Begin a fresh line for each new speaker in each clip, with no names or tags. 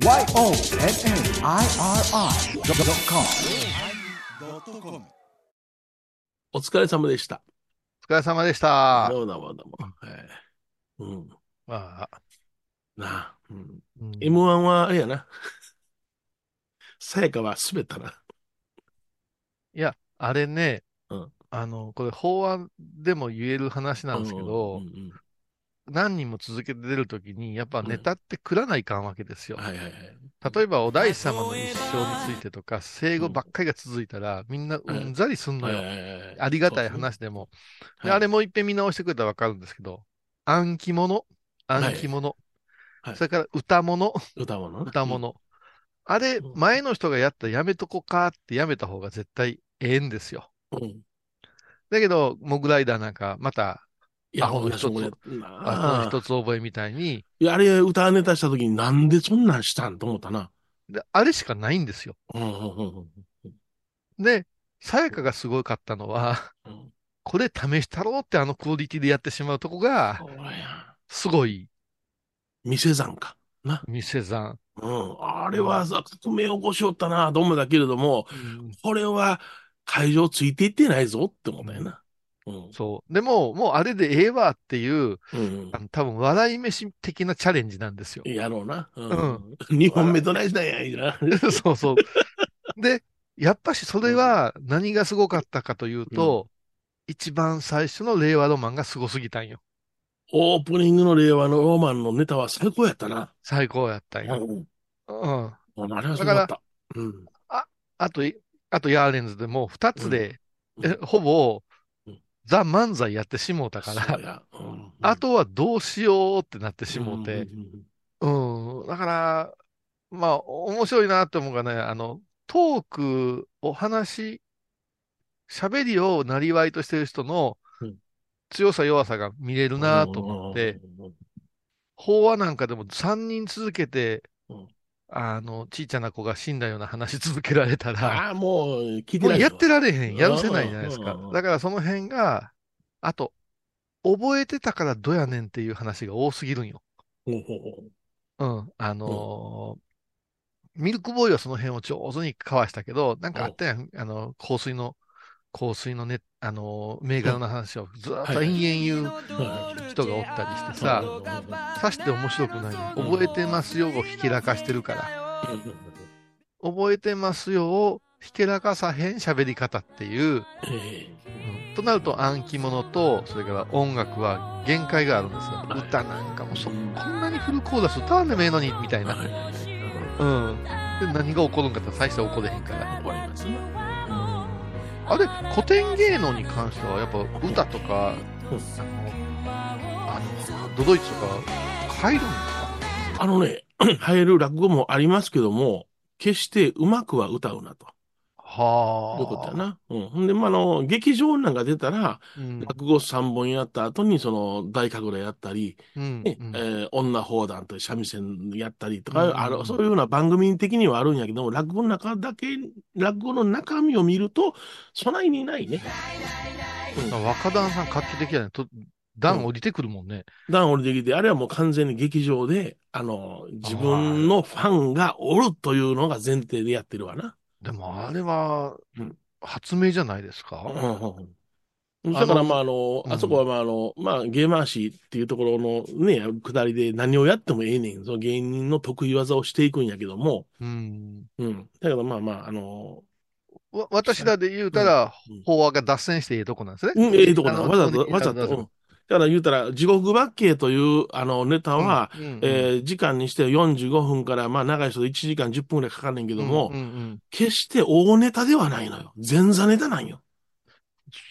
YONNIRI.com
お疲れ様でした。
お疲れ様でした。
どうもどうもどうも。はいうん。
まあ、
なあ。うん。
うん
M1 はあれやな。さやかは滑ったな。
いや、あれね、
うん
あの、これ、法案でも言える話なんですけど、
うんうん
何人も続けて出るときに、やっぱネタって食らないかんわけですよ
うん。はいはいはい。
例えば、お大師様の一生についてとか、生後ばっかりが続いたら、みんなうんざりすんのよ。ありがたい話でも。であれもいっぺん見直してくれたらわかるんですけど、暗記物、暗記物、
はい
それから歌物、
歌物？な
歌。物。あれ、
うん
前の人がやったらやめとこかってやめた方が絶対ええんですよ。
うん。
だけど、モグライダーなんか、また、
いや、
アホの一つ
俺
あ
あ
一つ覚えみたいに、
いや、あれ歌ネタした時になんでそんなんしたんと思ったな。
であれしかないんですよ。
うんうんうん
で、さやかがすごかったのは、
うん。
これ試したろうってあのクオリティでやってしまうとこが。すごい
店山か。
店算。
うん。あれはさ、革命起こしよったなと思うんだけれども、これは会場ついていってないぞって思ったよな。うん。
そう。でも、もうあれでええわっていう、
うん
あの多分笑い飯的なチャレンジなんですよ。
やろうな。うん。二本目どないしたんや、いいな。
そうそう。で、やっぱしそれは何がすごかったかというと、一番最初の令和ロマンがすごすぎたんよ。
オープニングの令和のロマンのネタは最高やったな。
最高やったんよ。
うん。
うん。
あれはすごかった。うん。
あと、いあとヤーレンズでも二つで、
うん
えほぼ
うん、
ザ・漫才やってしもうたから、
そうや。うん。
あとはどうしようってなってしもうて、
んん
うん。だから、まあ、面白いなって思うがね、あの、トーク、お話、喋りをなりわいとしてる人の
うん。
強さ弱さが見れるなと思って、、法話なんかでも3人続けて
うん、
あの、ちいちゃな子が死んだような話続けられたら、
ああ、もう、聞いてない
やってられへん、やるせないじゃないですか
うん。
だからその辺が、あと、覚えてたからどやねんっていう話が多すぎるんよ。
う
ん。あのーミルクボーイはその辺を上手にかわしたけど、なんかあったやん。あの、香水の、香水のね、あのー銘柄の話をずーっと延々言う
は
人がおったりして
う
さ、
ん
さして面白くないね。覚えてますよをひけらかしてるから。覚えてますよをひけらかさへん喋り方っていう、
え
うんとなると暗記物と、それから音楽は限界があるんですよ。
はい
歌なんかもそ、こんなにフルコーラス歌わんでもええのに、みたいな。
えはい
うん。で、何が起こるんかって大して起これへんから。
怒りますね。
あれ、古典芸能に関しては、やっぱ歌とか、
うん
あの、あの、ドドイツとか入るんですか？
あのね、入る落語もありますけども、決してうまくは歌うなと。
は
いうことやな。うん。ほんで、まあ、あの、劇場なんか出たら、
うん。
落語3本やった後に、その、大神楽やったり、
うん。
ね
うん
えー女砲弾と三味線やったりとか、
うん
あの、そういうような番組的にはあるんやけども、落語の中だけ、落語の中身を見ると、そないにないね。
若旦さん画期的やね。と段降りてくるもんね。
段降りてきて、あれはもう完全に劇場で、あの、自分のファンがおるというのが前提でやってるわな。
でも、あれは
うん、
発明じゃないですか？
うんだから、まあ、あの、
うん
あそこは、まあ、あの、まあ、芸回しっていうところのね、下りで何をやってもええねん。その芸人の得意技をしていくんやけども、
うん。
うん。だけど、まあまあ、あの、
わ私らで言うたら
うん、
法話が脱線していいとこなんですね。
うん、ええとこな。わざと、
そう
わざと。だから言うたら、地獄バッケーという、あの、ネタは、
うんうん
えー時間にして45分から、まあ、長い人で1時間10分ぐらいかかんねんけども、
うんうんうん
決して大ネタではないのよ。前座ネタなんよ。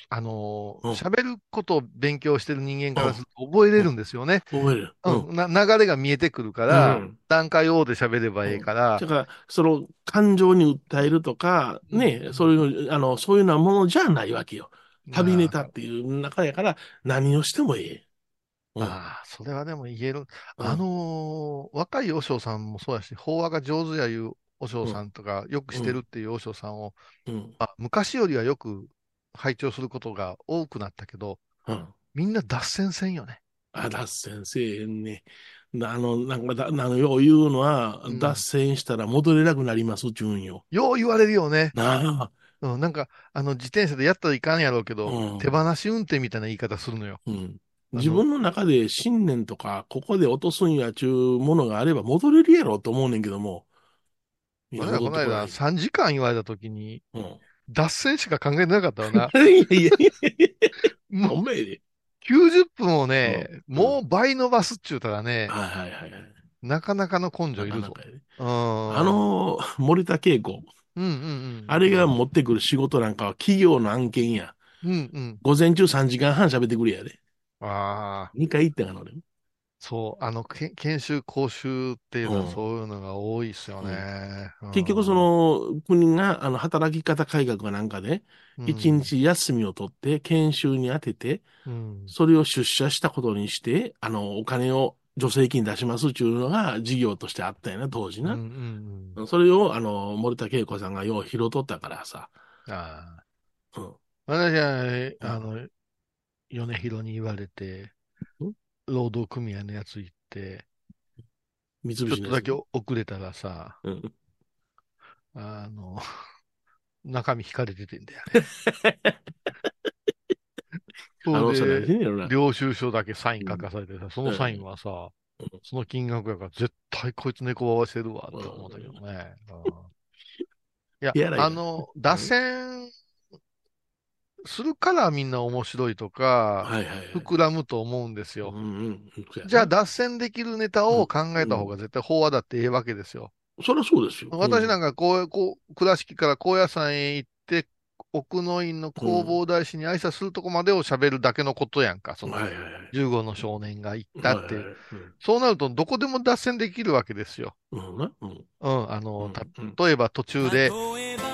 あの喋ることを勉強してる人間からすると覚えれるんですよね。
覚える。
うん。な流れが見えてくるから、
うん
段階王で喋ればいいから
だ、から、その、感情に訴えるとか、ね、
うん
そういう、あの、そういうようなものじゃないわけよ。旅ネタっていう中やから、何をしてもええ。うん
ああ、それはでも言える。
うん
あのー若い和尚さんもそうやし、法話が上手やいう和尚さんとか、よくしてるっていう和尚さんを、
うん。
まあ、昔よりはよく拝聴することが多くなったけど、
うん。
みんな脱線せんよね。
あ、脱線せえへんね。あの、なんかだ、あの、よう言うのは、
うん
脱線したら戻れなくなりますっちゅうんよ。
よう言われるよね。
なあ。
うん、なんか、あの、自転車でやったらいかんやろうけど、
うん
手放し運転みたいな言い方するのよ。
うん。
の
自分の中で信念とか、ここで落とすんやちゅうものがあれば戻れるやろと思うねんけども。いや
この間
戻ってこない
3時間言われたときに、
うん。
脱線しか考えてなかったわな。
いやいやいやいや、
もう
おめえで。
90分をね、
うん
もう倍伸ばすっちゅうたらね、
はいはいはいはい。
なかなかの根性いるぞ
なかな。か。あ、のー、森田恵子、
うんうんうん。
あれが持ってくる仕事なんかは企業の案件や。
うんうん。
午前中3時間半喋ってくれやで。
ああ、
2回行ったがな、俺。
そう、あの、け研修、講習っていうの
うん
はそういうのが多いっすよね。うん
結局そ、の国があの働き方改革かなんかで、
うん
一、日休みを取って研修に当てて、
うん
それを出社したことにして、あの、お金を助成金出しますっていうのが事業としてあったよな、当時な。
うんうんうん。
それを、あの、森田恵子さんがよう拾っとったからさ。
ああ。
うん。
私は、あの、米広に言われて
ん、
労働組合のやつ行って、ちょっ
三菱のやつ
とだけ遅れたらさ、
うん。
あの、中身引かれててんだよね。
それ
で。領収書だけサイン書かされてさ、そのサインはさ
うん、
その金額やから絶対こいつ猫合わせるわって思ったけどね。うんいやあの、脱線するからみんな面白いとか、
はいはいはい。
膨らむと思うんですよ。じゃあ、脱線できるネタを考えた方が絶対飽和だってええわけですよ。
そりゃそうですよ。
私なん
か、
かこう、こう、倉敷から高野山へ行って、奥の院の弘法大師に挨拶するとこまでを喋るだけのことやんか。その
はいはいはい。
15の少年が行ったってそうなると、どこでも脱線できるわけですよ。
うん。うんな。うん。
うん。あの、例えば途中で、あ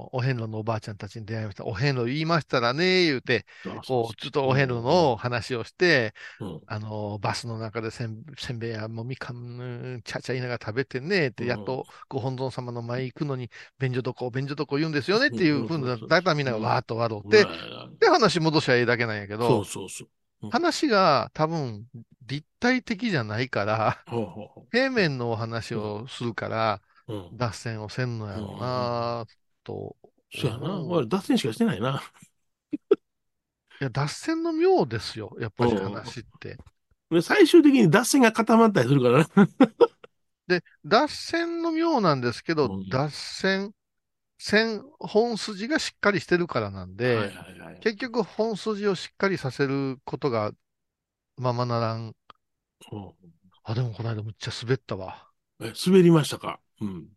の、お遍路のおばあちゃんたちに出会いました。お遍路言いましたらね、言うて、こう、ちょっとお遍路の話をして、
うん。
あの、バスの中でせんせんべいやもみかん、うんちゃちゃ言いながら食べてね、って、やっとご本尊様の前行くのに、便所どこ、便所どこ言うんですよねっていうふうな、だいたいみんながわーっと笑って、で、話戻しゃええだけなんやけ
そ
ど
う、そうそう。
話が多分立体的じゃないから、平面のお話をするから。脱線をせんのやろうなと。
そうやな。
うん
俺、脱線しかしてないな。
いや、脱線の妙ですよ、やっぱり
うん
話って。
で最終的に脱線が固まったりするからな。
で、脱線の妙なんですけど、
うん
脱線、線、本筋がしっかりしてるからなんで、
はいはいはい。
結局本筋をしっかりさせることがままならん。
うん
あ、でもこの間むっちゃ滑ったわ。
え、滑りましたか？うん。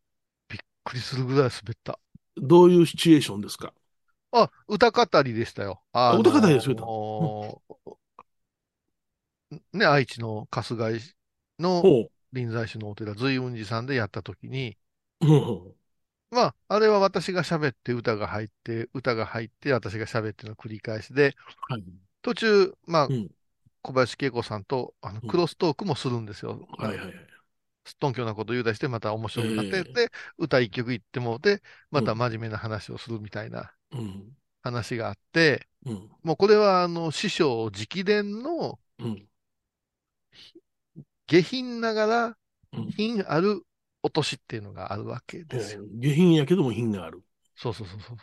びっくりするぐらい滑った。
どういうシチュエーションですか？
あ、歌語りでしたよ。あ
歌語りで滑った
のーね、愛知の春日井の
ほ
臨済宗のお寺、随雲寺さんでやったときに、
う。うん
まあ、あれは私が喋って歌が入って、歌が入って私が喋っての繰り返しで、
はい。
途中、まあ、
うん
小林恵子さんとあの
うん
クロストークもするんですよ。
はいはいはい。
すっとんきょうなこと言うたりして、また面白くなって、
ええ
で、歌一曲言ってもうて、また真面目な話をするみたいな
うん。
話があって、
うん。
もうこれはあの師匠直伝の
うん。
下品ながら
うん
品ある落としっていうのがあるわけですよ。
下品やけども品がある。
そうそうそうそう。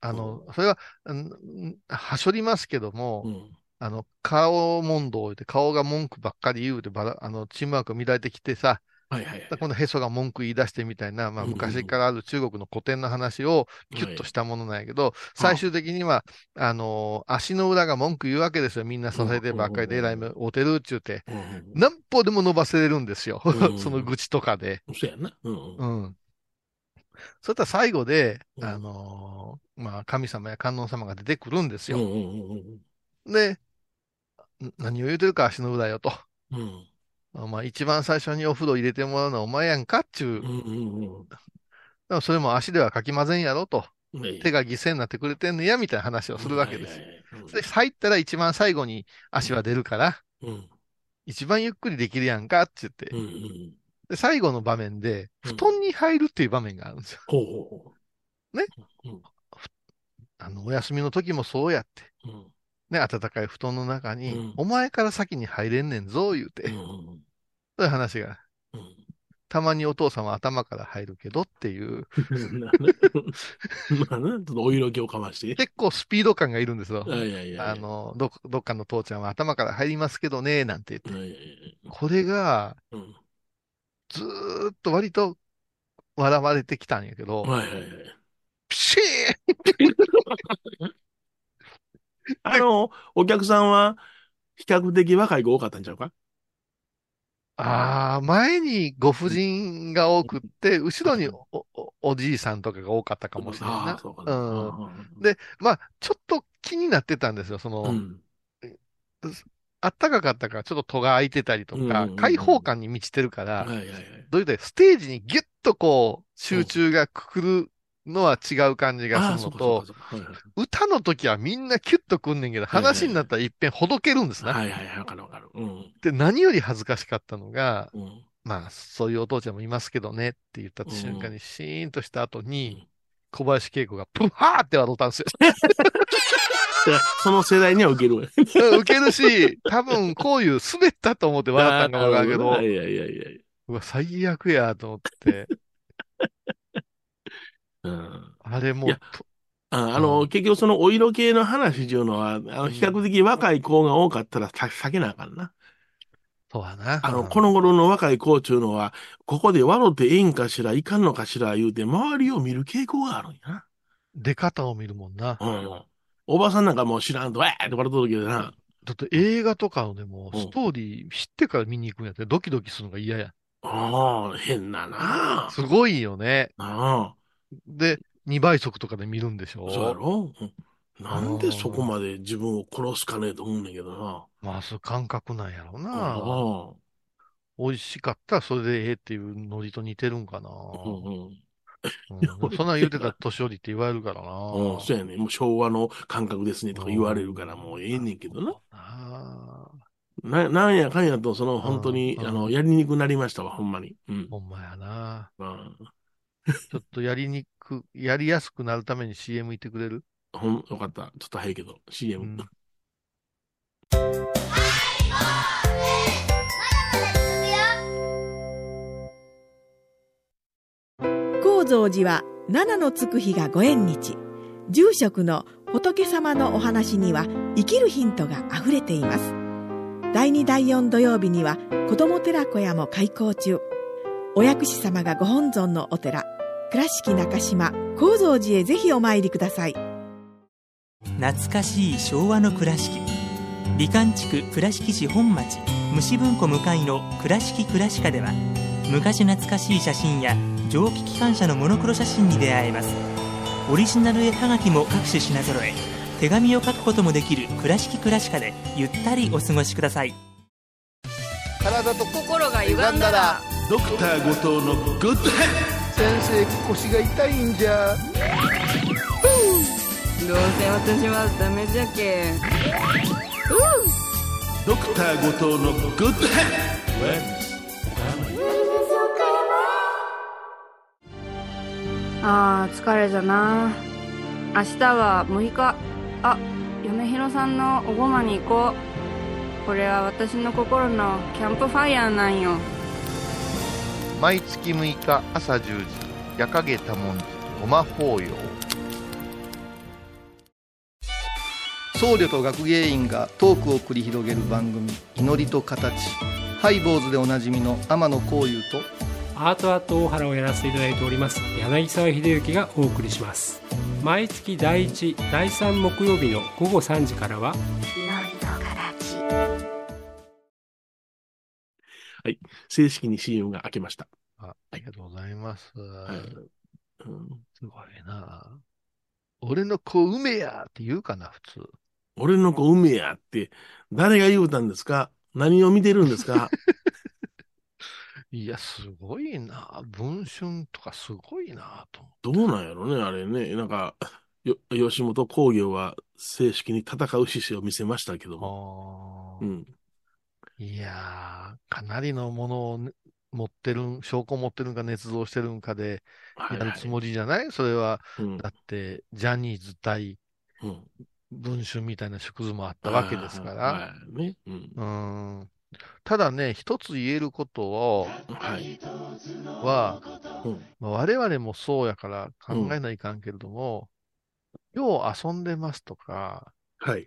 あの、それは、うんはしょりますけども、
うん。
あの、顔問答を言って、顔が文句ばっかり言うて、ばらあの、チームワーク乱れてきてさ、
はいはいはい。
このへそが文句言い出してみたいな、まあ、昔からある中国の古典の話をキュッとしたものなんやけど、最終的には、あのー足の裏が文句言うわけですよ。みんな支えてばっかりで、えらい目おてるっちゅうて。何歩でも伸ばせれるんですよ
う。ん
その愚痴とかで。
うん。そうやな。うんうん。
うん。そしたら最後で、
うん
あのーまあ、神様や観音様が出てくるんですよ。で、ん何を言うてるか足の裏よと。
うん。うん。
まあ、一番最初にお風呂入れてもらうのはお前やんかっちゅう。
うんうん
でもそれも足ではかきまぜんやろと。
うん。ね
手が犠牲になってくれてんねや、みたいな話をするわけです。入ったら一番最後に足は出るから、
うん。
一番ゆっくりできるやんかって言って、
うんうん。
で、最後の場面で、
うん
布団に入るっていう場面があるんですよ。
ほうほうほ
あの、お休みの時もそうやって。ね、暖かい布団の中に、
うん
お前から先に入れんねんぞ、言うて。
うんうん
そういう話が。
うん
たまにお父さんは頭から入るけどっていう、
まあね、ちょっとお色気をかまして。
結構スピード感がいるんですよ。
いやいやいや。
あの、ど、どっかの父ちゃんは頭から入りますけどね、なんて言って。
いやいやいや
これが、
うん
ずーっと割と笑われてきたんやけど、
はいはいはい。
ピシー
あの、お客さんは比較的若い子多かったんちゃうか？
ああ、前にご婦人が多くって、後ろにおおおじいさんとかが多かったかもしれんな
ああ、。そうかな。
うんで、まあ、ちょっと気になってたんですよ。その、
うん。
あったかかったから、ちょっと戸が開いてたりとか
うんうんうん、
開放感に満ちてるから、
はいはいはい。
どういうとステージにギュッとこう、集中がくくるのは違う感じ
あ
が
あ、
するのと歌の時はみんなキュッとくんねんけど、話になったらいっぺんほどけるんですね。
はいはいはい、わかるわかる。うん。
で、何より恥ずかしかったのが、
うん。
まあ、そういうお父ちゃんもいますけどねって言った瞬間
う
にシーンとした後
うん
に、小林恵子がプハーって笑ったんですよ。
その世代には受けるわ。
ウケるし、多分こういう滑ったと思って笑ったんかもわからんけど
い、やいやいやいや。
うわ、最悪やと思って、
うん。
あれも
いうや、ああの、
うん
結局そのお色系の話っていうのは、あの、比較的若い子が多かったらさ避けなあかんな。
そうやな。
あの、
うん
この頃の若い子っていうのは、ここで笑ってええんかしら、いかんのかしら言うて、周りを見る傾向があるんやな。
出方を見るもんな。
うん。おばさんなんかもう知らんと、わーって笑った時でな。
だって映画とかのでも、
うん
ストーリー知ってから見に行くんやって、ドキドキするのが嫌や。
ああ、変なな。
すごいよね。
あ
で、2倍速とかで見るんでし
あ、
ょ？
そうやろ、うんなんでそこまで自分を殺すかねえと思うねんけどな。
まあ、そういう感覚なんやろう
あ
な。
あ。
美味しかったらそれでええっていうノリと似てるんかな。
うんうん。
うんそんなん言うてたら年寄りって言われるからな。
うん、そうやね。もう昭和の感覚ですねとか言われるからもうええねんけどな。
あ
な、なんやかんやと、その本当に、
うん
あの、やりにくくなりましたわ、ほんまに。うん
あ、。ほんまやな。
うん
ちょっとやりにく、やりやすくなるために CM 言ってくれる？
ほん、よかった。ちょっと早いけど、CM。
うん。
高蔵寺は七のつく日がご縁日。住職の仏様のお話には生きるヒントがあふれています。第2第4土曜日には子ども寺小屋も開校中。お薬師様がご本尊のお寺倉敷中島・高蔵寺へぜひお参りください。
懐かしい昭和の倉敷。美観地区倉敷市本町虫文庫向かいの「倉敷倉歯科」では昔懐かしい写真や蒸気機関車のモノクロ写真に出会えます。オリジナル絵はがきも各種品揃え手紙を書くこともできる「倉敷倉歯科」でゆったりお過ごしください。
体と
心が歪んだら
ドクター後藤のグッドヘッ
先生腰が痛いんじゃ。
どうせ私はダメじゃけ
ドクター後藤のグッドヘッ
あー疲れじゃな。明日は6日。あ嫁ひろさんのおごまに行こう。これは私の心のキャンプファイヤーなんよ
毎月6日朝10時夜影多文字ごま法要
僧侶と学芸員がトークを繰り広げる番組「祈りと形」ハイ坊主でおなじみの天野幸雄と
アートアート大原をやらせていただいております柳沢秀幸がお送りします。毎月第1第3木曜日の午後3時からは
正式に CM が開けました。
あありがとうございます。
はいうん
すごいな。俺の子梅やって言うかな、普通。
俺の子梅やって、誰が言うたんですか？何を見てるんですか？
いや、すごいな。文春とかすごいなと思
どうなんやろね、あれね。なんか、よ吉本興業は正式に戦う姿勢を見せましたけども。
う。
うん。
いやー、かなりのものをね持ってるん、証拠持ってるんか、捏造してるんかで
はいはい。
やるつもりじゃない？それは、
うん。
だって、ジャニーズ対
うん。
文春みたいな縮図もあったわけですから。ただね、一つ言えることを、
はい。
は、
うん。
まあ我々もそうやから考えないかんけれども、よう遊んでますとか、
はい。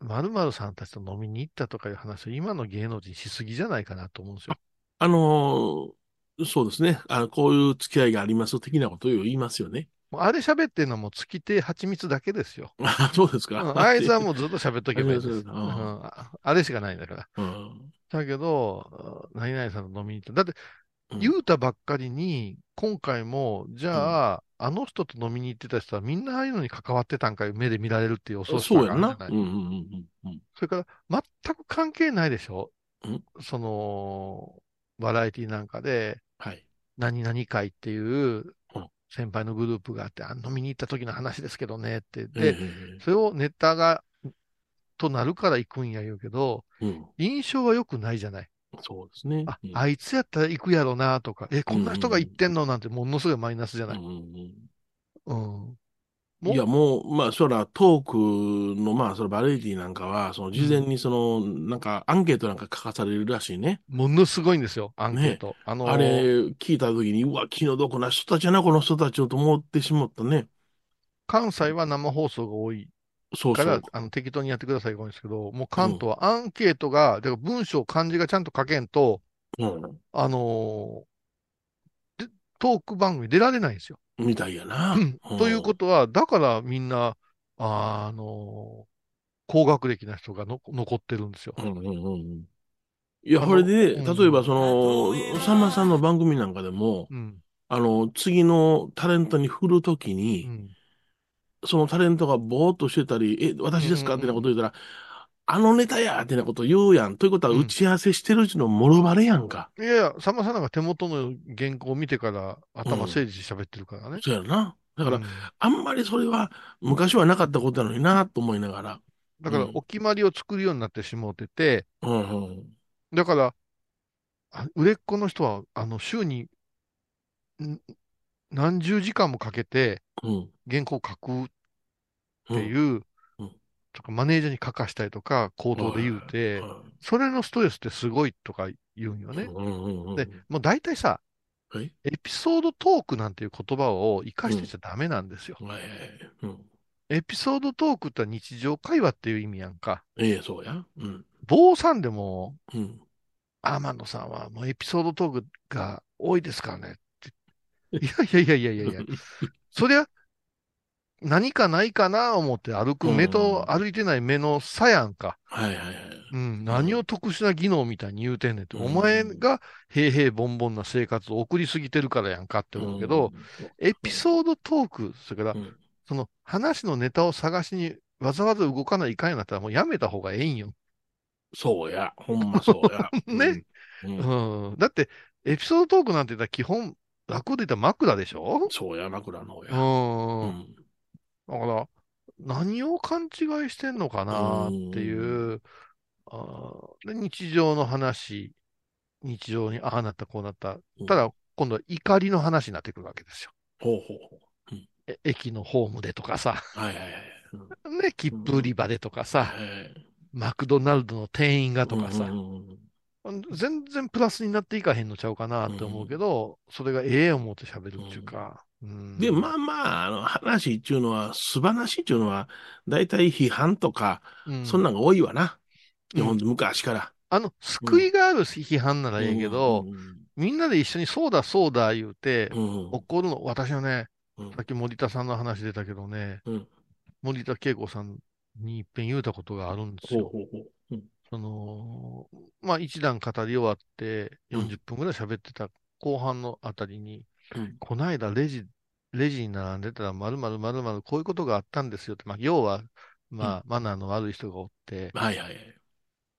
〇〇さんたちと飲みに行ったとかいう話を今の芸能人しすぎじゃないかなと思うんですよ。
あのーそうですね。あの、こういう付き合いがあります的なことを言いますよね。
もうあれ喋ってるのはもう月手蜂蜜だけですよ。
あ そうですか。
うんあいつはもうずっと喋っとけばいいんです。
あ
れしかないんだから。
うん。
だけど、何々さんと飲みに行った。だって、
うん
言うたばっかりに、今回も、じゃあ、あの人と飲みに行ってた人はみんなああいうのに関わってたんかい、目で見られるっていう恐ろしじゃない。
うんうんうんうん
それから、全く関係ないでしょ
うん
その、バラエティなんかで、
はい。
何々会っていう
うん
先輩のグループがあって、あ飲みに行った時の話ですけどねって。
え
で、
え
それをネタが、となるから行くんや言うけど、
うん。
印象は良くないじゃない。
そうですね。
あ
う、ん
あいつやったら行くやろなとか、え、こんな人が行ってんの？なんてものすごいマイナスじゃない？
うんうんいや、もう、まあ、そら、トークの、まあ、そのバラエティなんかは、その、事前に、その、なんか、アンケートなんか書かされるらしいね。
ものすごいんですよ、アンケート。あのー。
あれ、聞いたときに、うわ、気の毒な人たちやな、この人たちをと思ってしまったね。
関西は生放送が多いから、
そうそう。
あの適当にやってくださいが多いんですけど、もう関東はアンケートが、だから文章、漢字がちゃんと書けんと、
うん。
あのーでトーク番組出られないんですよ。
みたいやな。
うんということは、だからみんな、あのー高学歴な人がの残ってるんですよ。
うんうんうんうん。いや、これでね、
うん
例えばその、さんまさんの番組なんかでも、
うん。
あの、次のタレントに振るとき
う
に、
ん。
そのタレントがぼーっとしてたり、え、私ですか？ってなこと言ったら、あのネタやってなこと言うやん。ということは、
うん
打ち合わせしてるうちのもろバレやんか。
いやいや、さんまさんなんか手元の原稿を見てから頭整理して喋ってるからね。
そうやな。だから、
うん
あんまりそれは昔はなかったことなのになと思いながら。
だから
うん
お決まりを作るようになってしもうてて、
うんうん。
だから、あ売れっ子の人は、あの、週に、ん何十時間もかけて
うん。
原稿を書くって
う
いう、
うん
とかマネージャーに書かしたりとか、口頭で言うて、
ん。
それのストレスってすごいとか言うんよね。
うんうんうん。
で、もう大体さ、
はい。
エピソードトークなんていう言葉を活かしてちゃダメなんですよ。エピソードトークって日常会話っていう意味やんか。
ええ、そうや。うん。
坊さんでも、
うん。
天野さんはもうエピソードトークが多いですからねって。いやいやいやいやいやいや、そりゃ、何かないかな思って歩く目と歩いてない目の差やんか。
はいはいはい。
うん、何を特殊な技能みたいに言うてんねんって。
うん
お前が平々凡々な生活を送りすぎてるからやんかって思うけど、エピソードトーク、それから
う、ん、
その話のネタを探しにわざわざ動かないかんやなったらもうやめた方がええんよ。
そうや。ほんまそうや。
ね
うん。うん
うん。だって、エピソードトークなんて言ったら基本、楽で言ったら枕でしょ？
そうや、枕のや。
うん。
うん。
だから、何を勘違いしてんのかなっていう、あーで日常の話、日常にああなった、こうなった。ただ、今度は怒りの話になってくるわけですよ。
ほうほうほ
え駅のホームでとかさ、
う。はいはいはい。う ん
ね、切符売り場でとかさ、
はい
マクドナルドの店員がとかさ、
うんうんうん
全然プラスになっていかへんのちゃうかなって思うけど、それがええ思って喋るっていうか。うん
で、まあまあ、あの、話っていうのは、素話っていうのは、大体批判とか、
うん
そんなんが多いわな。
うん
日本で昔から。
あの、救いがある批判ならええけど、
うん
みんなで一緒にそうだそうだ言うて、
うん
怒るの、私はね、
うん
さっき森田さんの話出たけどね、
うん
森田恵子さんに一遍言うたことがあるんですよ。
ほうほうほううん
その、まあ一段語り終わって
うん
40分ぐらい喋ってた後半のあたりに、
うん
こないだレジ、レジに並んでたら、まるまるまるまるこういうことがあったんですよって、まあ要は、まあ、マナーの悪い人がおって、
はいはいはい。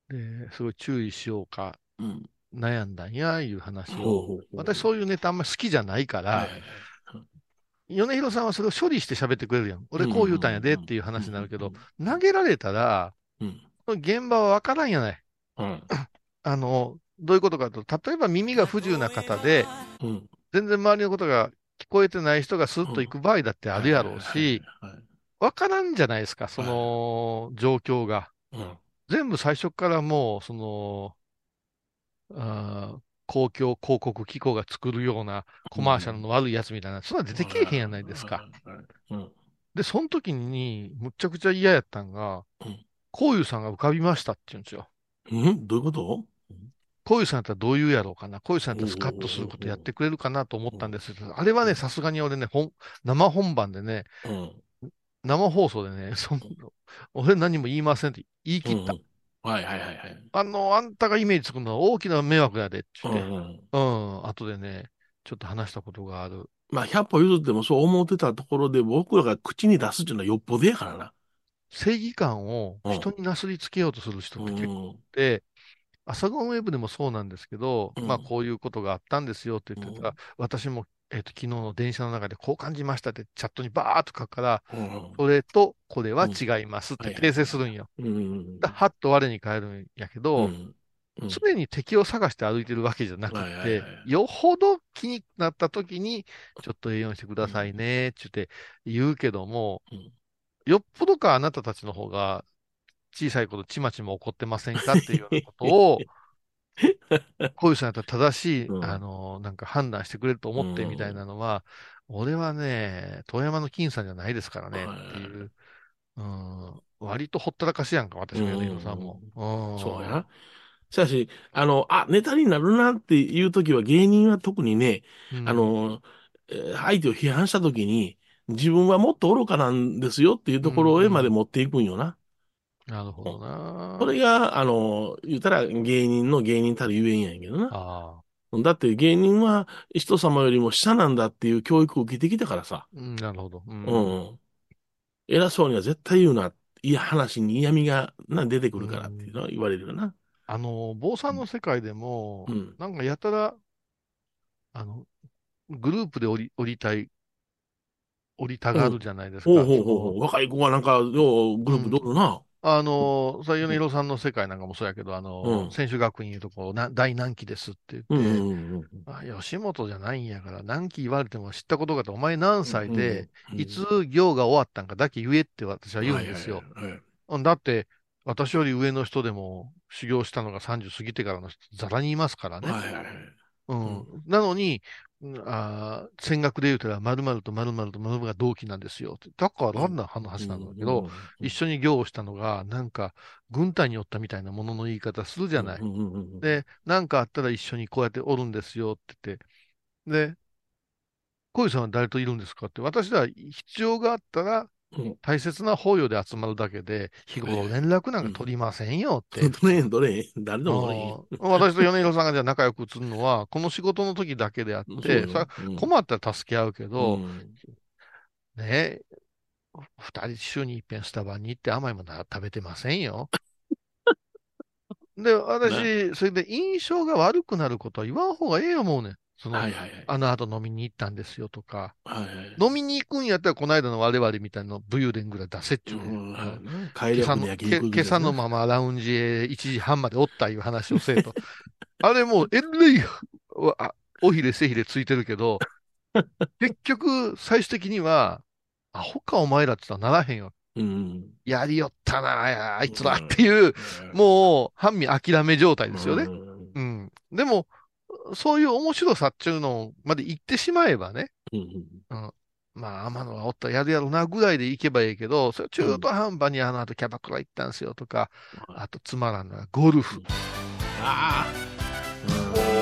で、すごい注意しようか、
うん。
悩んだんや、いう話を。私そういうネタあんまり好きじゃないから、
はいはいはい
米広さんはそれを処理して喋ってくれるやん。俺こう言うたんやでっていう話になるけど、投げられたら、
うん。
現場はわからんやない。
うん。
あの、どういうことかと、例えば耳が不自由な方で、
うん。
全然周りのことが聞こえてない人がスッと行く場合だってあるやろうし、わからんじゃないですか、その状況が。
はいはい。
全部最初からもう、その、あー公共広告機構が作るようなコマーシャルの悪いやつみたいな、そんな出てけえへんやないですか。
うん。
で、その時に、むっちゃくちゃ嫌やったんが
うん、
こういうさんが浮かびましたって言うんですよ。
うん？どういうこと？
こういうさんやったらどういうやろうかな。こういうさんやったらスカッとすることやってくれるかなと思ったんですけど、あれはね、さすがに俺ね、本生本番でね、
うん。
生放送でね、そん俺何も言いませんって言い切った。
うんはいはいはいはい。
あの、あんたがイメージつくのは大きな迷惑やでってって、
んうん。
うん、後でね、ちょっと話したことがある。
まあ、100歩譲ってもそう思ってたところで、僕らが口に出すっていうのはよっぽどやからな。
正義感を人になすりつけようとする人って結構
うん。
いて、朝ゴンウェブでもそうなんですけど、
うん。
まあこういうことがあったんですよって言ってたら、
うん。
私も、えっと昨日の電車の中でこう感じましたってチャットにバーっと書くから、
うん。
それとこれは違いますって
うん
訂正するんよ。はっと我に返るんやけど、
うん。うん。
常に敵を探して歩いてるわけじゃなくて
はい、
よほど気になった時に、ちょっと栄養してくださいねって言って言うけども、
うん
よっぽどかあなたたちの方が小さい頃ちまちま怒ってませんかっていうようなことを、こういう人やったら正しい、
うん。
あの、なんか判断してくれると思ってみたいなのは、俺はね、遠山の金さんじゃないですからねっていう、うん、割とほったらかしやんか、私も米広さんも。うん。
そうや。な。しかし、あの、あ、ネタになるなっていうときは芸人は特にね、
うん。
あの、えー相手を批判したときに、自分はもっと愚かなんですよっていうところへまで持っていくんよな。
なるほどな。
それが、あの、言ったら芸人の芸人たるゆえんやんけどな。だって芸人は人様よりも下なんだっていう教育を受けてきたからさ。
うん、なるほど。う。
うんん。偉そうには絶対言うな。いや、話に嫌味がな出てくるからっていうのは言われるよな。
あの、坊さんの世界でも、
うん
なんかやたら、あの、グループで降り、降りたい、降りたがるじゃないですか。
ほうほうほうほ。
そうの
若い子がなんか、ようグループどるな。
あの、さ、米広さんの世界なんかもそうやけど、あの、
うん
選手学院いうとこ、な大難期ですって言って、
うんうんうん
あ吉本じゃないんやから、難期言われても知ったことがあって、お前何歳で、
うん
いつ行が終わったんかだけ言えって私は言うんですよ。だって、私より上の人でも修行したのが30過ぎてからの人、ざらにいますからね。
はいはいはい。
うん。なのに、うんあー戦学で言うたら、〇〇と〇〇と〇〇が同期なんですよって。だから、なんな話なんだけど、一緒に行をしたのが、なんか、軍隊におったみたいなものの言い方するじゃない。
うんうんうんうん、
で、なんかあったら一緒にこうやっておるんですよって言って。で、小遊さんは誰といるんですか？って。私は必要があったら、
うん
大切な法要で集まるだけで、日頃連絡なんか取りませんよって。
どれどれ誰でも
私と米広さんがじゃあ仲良く映るのは、この仕事の時だけであって、さ困ったら助け合うけど、
うん。
ね、二人週に一遍スタバに行って甘いものは食べてませんよ。で、私、それで印象が悪くなることは言わん方がええ思うね。ん。その、
はいはいはい。
あの後飲みに行ったんですよとか、
はいはい
飲みに行くんやったらこの間の我々みたいなの武勇伝ぐらい出せっちゅうねん。
うんはい
うん
帰り
今朝の
は焼肉
け今朝のままラウンジへ1時半までおったいう話をせえと。あれもう、えらい、あおひれせひれついてるけど、結局、最終的には、アホかお前らって言ったらならへんよ。
うん。
やりよったな、あいつらっていう、もう、半身諦め状態ですよね。
うん
うん。でも、そういう面白さっていうのまで言ってしまえばね、
うん
まあ、天野がおったらやるやろなぐらいでいけばいいけど、それ中途半端にあの後キャバクラ行ったんすよとか、あ。とつまらんのはゴルフ。
あ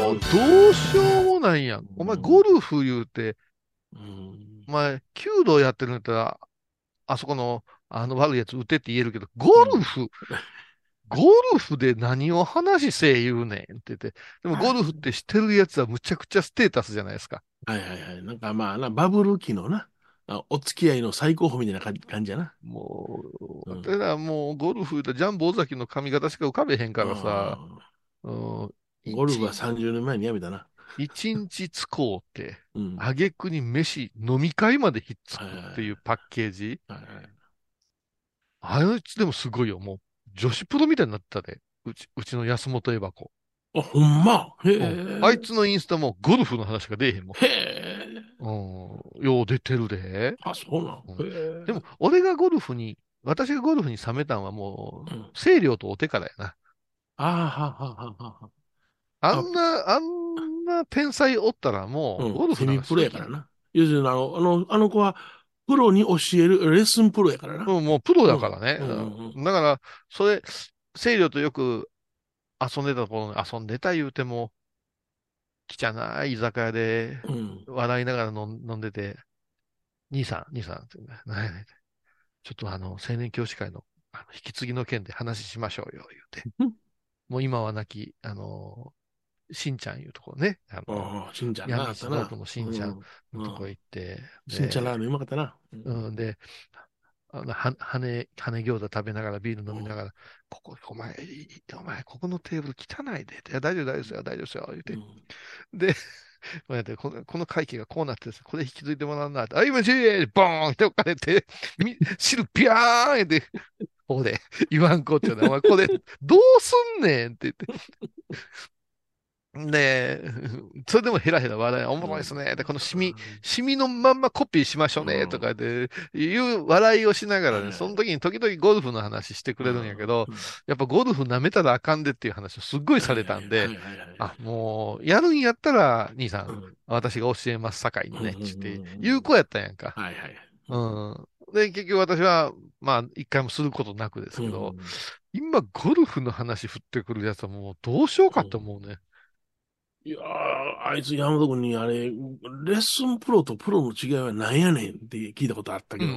もうどうしようもないやん。お前ゴルフ言うて、お前弓道やってるんだったら、あそこのあの悪いやつ打てって言えるけど、ゴルフ、ゴルフで何を話せ言うねんって言って。でもゴルフってしてるやつはむちゃくちゃステータスじゃないですか。
はいはいはい。なんかまあな、バブル期のな、あお付き合いの最高峰みたいな感じ感じやな。
もう、
うん
だからもうゴルフ言うたらジャンボ尾崎の髪型しか浮かべへんからさ、うん
うん。ゴルフは30年前にやめたな。
一日使うって、
うん。
あげくに飯、飲み会までひっつくっていうパッケージ。
はいはい
あのうちでもすごいよ。もう、女子プロみたいになったで。うち、うちの安本エバ子。
あ、ほんま？へ
う
え
ん。あいつのインスタもゴルフの話が出えへんもん。
へえ。
うん。よう出てるで。
あ、そうなの
うんでも、俺がゴルフに私がゴルフに冷めたんはもう、
うん
清涼とお手からやな。
ああ、ははははは。
あんな、あんな天才おったらもう、ゴルフなんか
セミプロやからな。要するにあの、あの、あの子は、プロに教えるレッスンプロやからな。
うん、もうプロだからね。だから、それ、清涼とよく遊んでた頃に遊んでた言うても、汚い居酒屋で
うん。
笑いながら飲んでて、兄さん、兄さんって、ちょっとあの、青年教師会の引き継ぎの件で話しましょうよ、言うて。もう今は亡き、あの、しんちゃんいうところね。あの、
しんちゃんな。
闇スモークのしんちゃん
うん。
のとこ行って、
しんちゃんラーメンうまかったな。
うん、で、あの、は、羽根、羽根餃子食べながら、ビール飲みながら、ここ、お前、お前、ここのテーブル汚いで。いや、大丈夫、大丈夫ですよ、大丈夫ですよ、言うて。で、こうやってこの、この会計がこうなってですこれ引き継いでもらうなって、あ、今しボーンって置かれて、み汁ビャーンって、ほれ、言わんこっちゃな。お前、これ、どうすんねんって言って。で、それでもヘラヘラ笑い、おもろいですね。で、このシミ、シミのまんまコピーしましょうね、とかで、いう笑いをしながらね、その時に時々ゴルフの話してくれるんやけど、やっぱゴルフ舐めたらあかんでっていう話をすっごいされたんで、あ、もう、やるんやったら、兄さん、私が教えます、さかいにね、つって、言う子やったんやんか。
はいはい。
うん。で、結局私は、まあ、一回もすることなくですけど、今、ゴルフの話振ってくるやつはもうどうしようかと思うね。
いやー、あいつ山本君にあれ、レッスンプロとプロの違いは何やねんって聞いたことあったけど、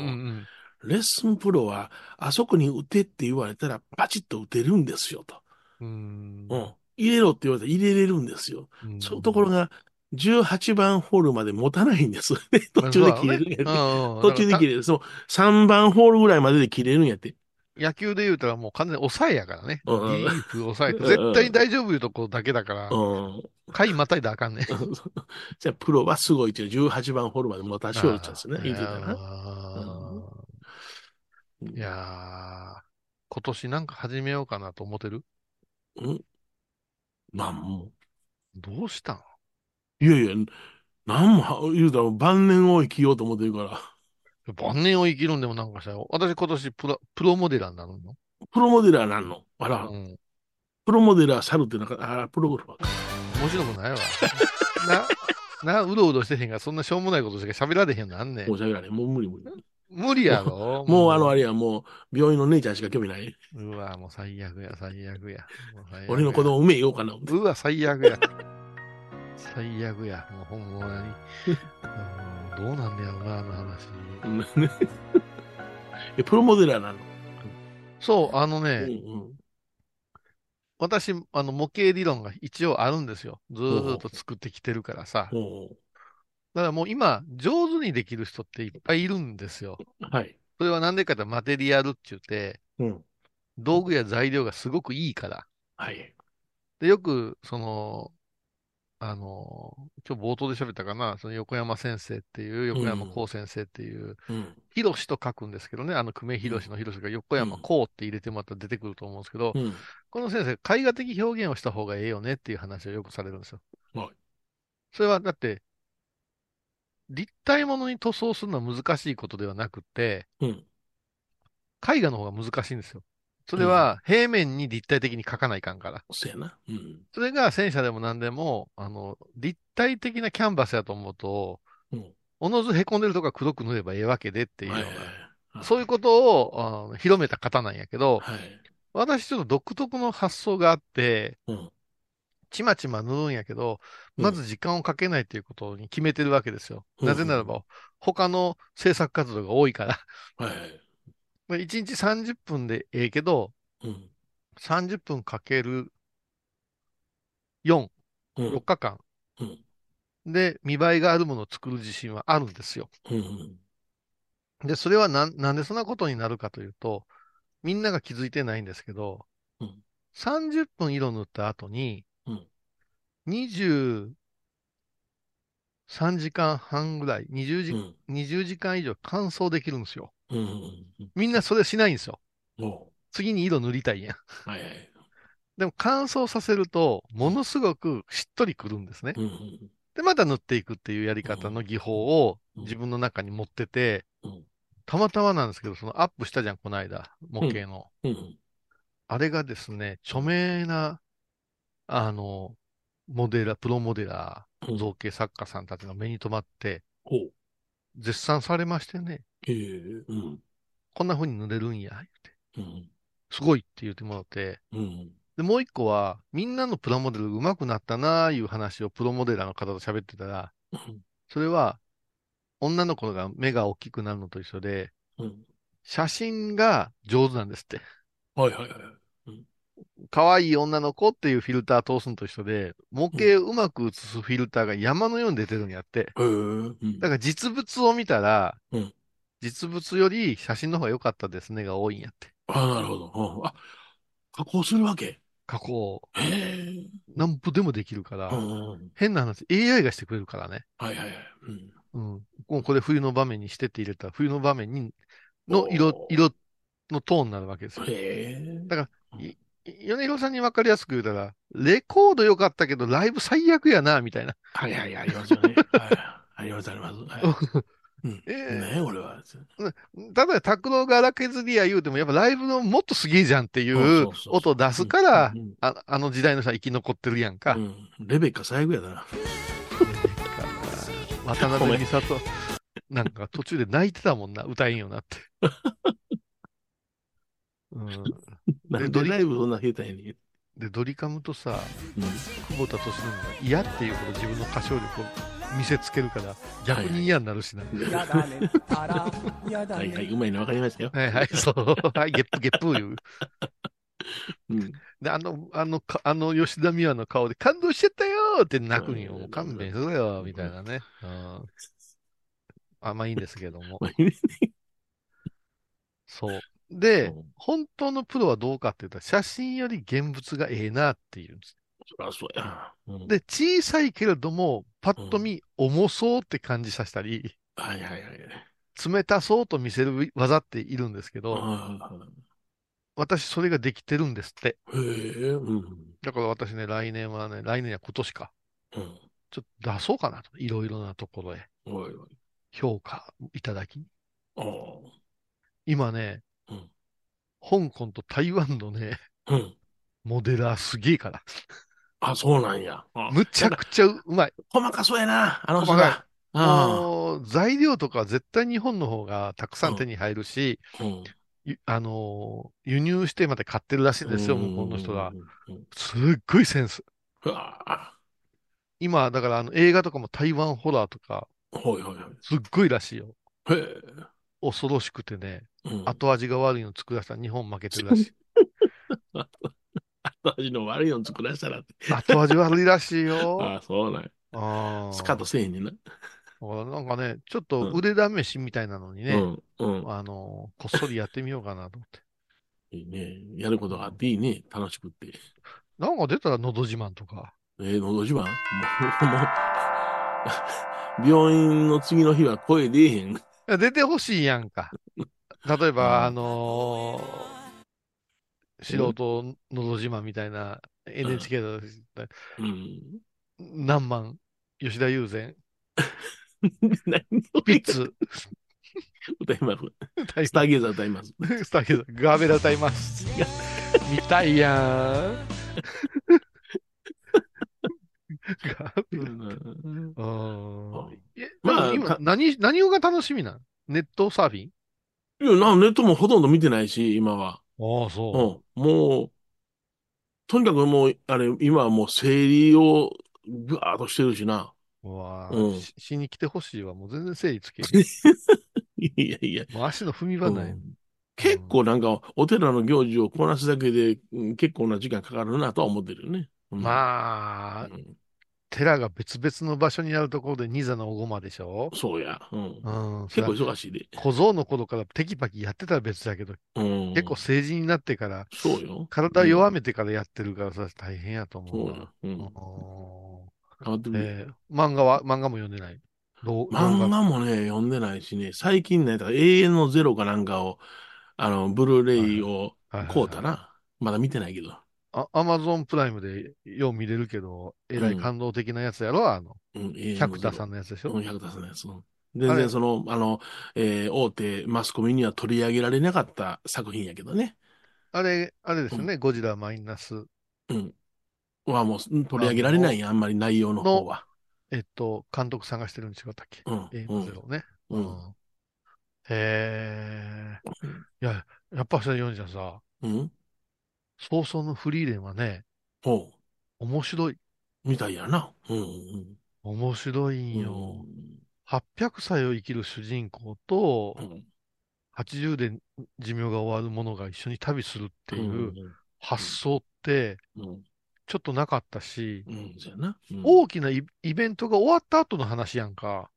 レッスンプロは、あそこに打てって言われたら、パチッと打てるんですよと。
うん。
うん。入れろって言われたら入れれるんですよ。そういうところが、18番ホールまで持たないんです。途中で切れるんやって。途中で切れる。そう、3番ホールぐらいまでで切れるんやって。
野球で言うたらもう完全に抑えやからね。デ
うん
ィープ抑えて。絶対に大丈夫いうとこだけだから、
うん。
回またいだらあかんね。
じゃあ、プロはすごいっていう18番ホールまで持たしおるっちゃうんですね。
あー
言ってたな。
いやー、今年なんか始めようかなと思ってる？
うん。なんも。
どうしたん？
いやいや、なんもは、言うたら晩年を生きようと思ってるから。
晩年を生きるんでもなんかしたよ。私今年プロプロモデラーになるの？
プロモデラーなんの？あら、
うん。
プロモデラー猿ってなんか、あら、プロゴルファーか。
面白くないわ。な、な、うろうろしてへんが、そんなしょうもないことしか喋られへんのあんねん
もう。喋られん。もう無理無理。
無理やろ？
もうあのあれや、もう病院の姉ちゃんしか興味ない。
うわ、もう最悪や、最悪や。悪や
俺の子供産めようかな。
うわ、最悪や。最悪や。もうほんまに。うんどうなんねやろな、あの話。
う んえプロモデラーなの？
そう、あのね、
うんうん
私、あの、模型理論が一応あるんですよ。ずーっと作ってきてるからさ。だからもう今、上手にできる人っていっぱいいるんですよ。
はい。
それはなんでかってマテリアルって言って、
うん。
道具や材料がすごくいいから。
はい。
で、よく、その、あの、今日冒頭で喋ったかな、その横山先生っていう、横山光先生っていう、
うん。
ひろしと書くんですけどね、あの、久米ひろしのひろしが横山光って入れてもらったら出てくると思うんですけど、
うん。
この先生、絵画的表現をした方がええよねっていう話をよくされるんですよ。
はい。
それは、だって、立体物に塗装するのは難しいことではなくて、
うん。
絵画の方が難しいんですよ。それは平面に立体的に描かないかんから。
そうやな。うん。
それが戦車でも何でも、あの、立体的なキャンバスやと思うと、
うん。
おのず凹んでるとこは黒く塗ればええわけでっていうような、
はいはいはい
そういうことをあの広めた方なんやけど、
はい。
私ちょっと独特の発想があって、
うん。
ちまちま塗るんやけど、
うん
まず時間をかけないということに決めてるわけですよ。
うん
なぜならば、他の制作活動が多いから。
はい。
まあ1日30分でええけど、
うん。
30分かける4、
うん
4日間
うん。
で見栄えがあるものを作る自信はあるんですよ。
うん。
で、それはなんなんでそんなことになるかというと、みんなが気づいてないんですけど、
うん
30分色塗った後に、
うん
23時間半ぐらい、20時、
うん。
20時間以上乾燥できるんですよ。
うん。うん。
みんなそれしないんですよ。次に色塗りたいやん。
はいはい。
でも乾燥させると、ものすごくしっとりくるんですね。で、また塗っていくっていうやり方の技法を
うん
自分の中に持ってて、
うん
たまたまなんですけど、そのアップしたじゃん、この間、模型の。
うん。
あれがですね、著名な、あの、モデラ、プロモデラー、造形作家さんたちの目に留まって、
うん、
絶賛されましてね。
へえ、うん。
こんな風に塗れるんや、
言って。うん。
すごいって言ってもらって。
うん。
で、もう一個は、みんなのプラモデル上手くなったなーいう話をプロモデラーの方と喋ってたら、それは、女の子が目が大きくなるのと一緒で、
うん、
写真が上手なんですって。
はいはいはい。
可愛い女の子っていうフィルター通すのと一緒で、模型をうまく写すフィルターが山のように出てるんやって。
うん、
だから実物を見たら、
うん、
実物より写真の方が良かったですねが多いんやって。
ああ、なるほど。あ、加工するわけ？
加工。なんぼでもできるから、
うん、
変な話、AI がしてくれるからね。
はいはいはい。
うん。うん、これ冬の場面にしてって入れたら、冬の場面に、の色、色のトーンになるわけですよ。だから、米広さんに分かりやすく言うたら、レコード良かったけど、ライブ最悪やな、みたいな。
はいはい、ありますよね。はい。あります、あります。はい うん、えー、ね俺は。
ただ、拓郎が荒削りや言うても、やっぱライブのもっとすげえじゃんっていう音を出すから、ああの時代の人は生き残ってるやんか。うん、
レベッカ最後やな。
渡辺美里、なんか途中で泣いてたもんな、歌えんよなって。
うん、なんでライブそんな下手やねん。
で、ドリカムとさ、うん、久保田敏信が嫌っていうほど自分の歌唱力を見せつけるから、逆に嫌になるしな。
はいはい、うまいの分かりましたよ。
はいはい、そう。はい、ゲップゲップいう。
うん、
で、あの、あの、あの吉田美和の顔で感動しちゃったよって泣くんよ。勘弁するよ、みたいなね。うん。あ、まあいいんですけども。そう。で、本当のプロはどうかって言ったら、写真より現物がええなっていうんです。
そりゃそうや。
うん、で、小さいけれども、パッと見、重そうって感じさせたり、
はいはいはい。
冷たそうと見せる技っているんですけど、私それができてるんですって。
へえ、うん。
だから私ね、来年はね、来年や今年か。
うん。
ちょっと出そうかなと。いろいろなところへ。評価いただき。今ね、香港と台湾のね、
うん。
モデラーすげえから。
あ、そうなんや。
むちゃくちゃうまい。
細かそうやな、あの人
が。材料とか絶対日本の方がたくさん手に入るし、
うん、
あのー、輸入してまで買ってるらしいんですよ、向こうの人が。すっごいセンス。今、だからあの映画とかも台湾ホラーとか、すっごいらしいよ。恐ろしくてね、うん、後味が悪いの作らせたら日本負けてるらしい。
後味の悪いの作らせたらって。
後味悪いらしいよ。
ああ、そうなん
あ
スカートせえへんねんな。
なんかね、ちょっと腕試しみたいなのにね、
うんうん、
あの、こっそりやってみようかなと思って。
いいね。やることがあっていいね。楽しくって。
なんか出たらのど自慢とか。
えー、のど自慢？もう、病院の次の日は声出えへん。
出てほしいやんか。例えば、あのー、素人のど自慢みたいな NHK
だ、うん、
何万、吉田友禅、ピッツ、
歌います。スターゲーザー歌います。
スターゲーザー、ガーベラ歌います。見たいやん。ガーベラ。まあ、今、何、何が楽しみなのネットサーフィン？
いや、な、ネットもほとんど見てないし、今は。
ああ、そ
う。うん。もう、とにかくもう、あれ、今はもう整理をぐわーっとしてるしな。
わあ、うん、ししに来てほしいわ。もう全然整理つけ
いやいや。
もう足の踏み場ない、うん、
結構なんか、お寺の行事をこなすだけで、うん、結構な時間かかるなとは思ってるよね。
まあ、寺が別々の場所にあるところでニザのおごまでしょ？
そうや。うん。
うん、
結構忙しいで。
小僧の頃からテキパキやってたら別だけど、
うん、
結構成人になってから、
そうよ。
体弱めてからやってるからさ、大変やと思う。
そうや。うん。
えー、漫画は、漫画も読んでない？
漫画？もね、読んでないしね、最近ね、永遠のゼロかなんかを、あの、ブルーレイを買うたな。まだ見てないけど。
アマゾンプライムでよう見れるけど、えらい感動的なやつやろ、あの、
うん、
百田さんのやつでしょ？
うん、百田さんのやつ。全然その、あの、えー、大手マスコミには取り上げられなかった作品やけどね。
あれ、あれですよね、うん、ゴジラマイナス。
うん。はもう取り上げられないや、あんまり内容の方は。
えっと、監督探してるん違ったっけ
うん。
ゲーね。
うん。うん、
へえ。いや、やっぱそれ読んじゃさ、
うん？
早々のフリーレンはね、
ほう。
面白い。
みたいやな。うん、うん。
面白いんよ。うん、800歳を生きる主人公と、うん、80で寿命が終わる者が一緒に旅するっていう発想って、ちょっとなかったし、大きなイベントが終わった後の話やんか。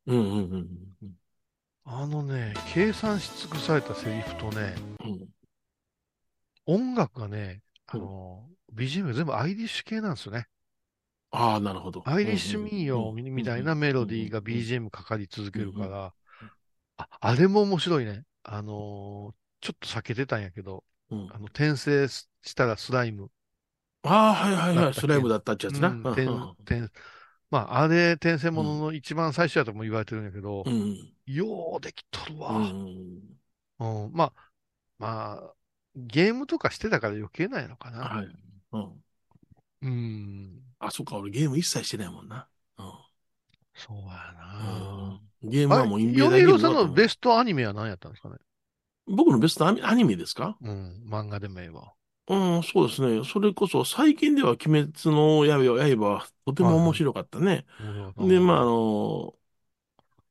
あのね、計算し尽くされたセリフとね、音楽がね、あの、BGM 全部アイリッシュ系なんですよね。
ああ、なるほど。
アイリッシュ民謡みたいなメロディーが BGM かかり続けるから、あ、あれも面白いね。あのー、ちょっと避けてたんやけど、
うん、
あの、転生したらスライム。
ああ、はいはいはい、スライムだったっちゃつな。うん、転
転まあ、あれ、転生ものの一番最初やとも言われてるんやけど、
うん、
ようできとるわ。
うん、
うん、まあ、まあ、ゲームとかしてたから余計なんやのかな。
はい。うん。
うん。
あ、そっか、俺ゲーム一切してないもんな。うん。
そうやな、
うん、ゲームはもうイン
ベーダーゲーム。さんのベストアニメは何やったんですかね？
僕のベストアニメですか？
うん、漫画でもええわ。
うん、そうですね。それこそ、最近では鬼滅の刃は、とても面白かったね。はい、で、まあ、あの、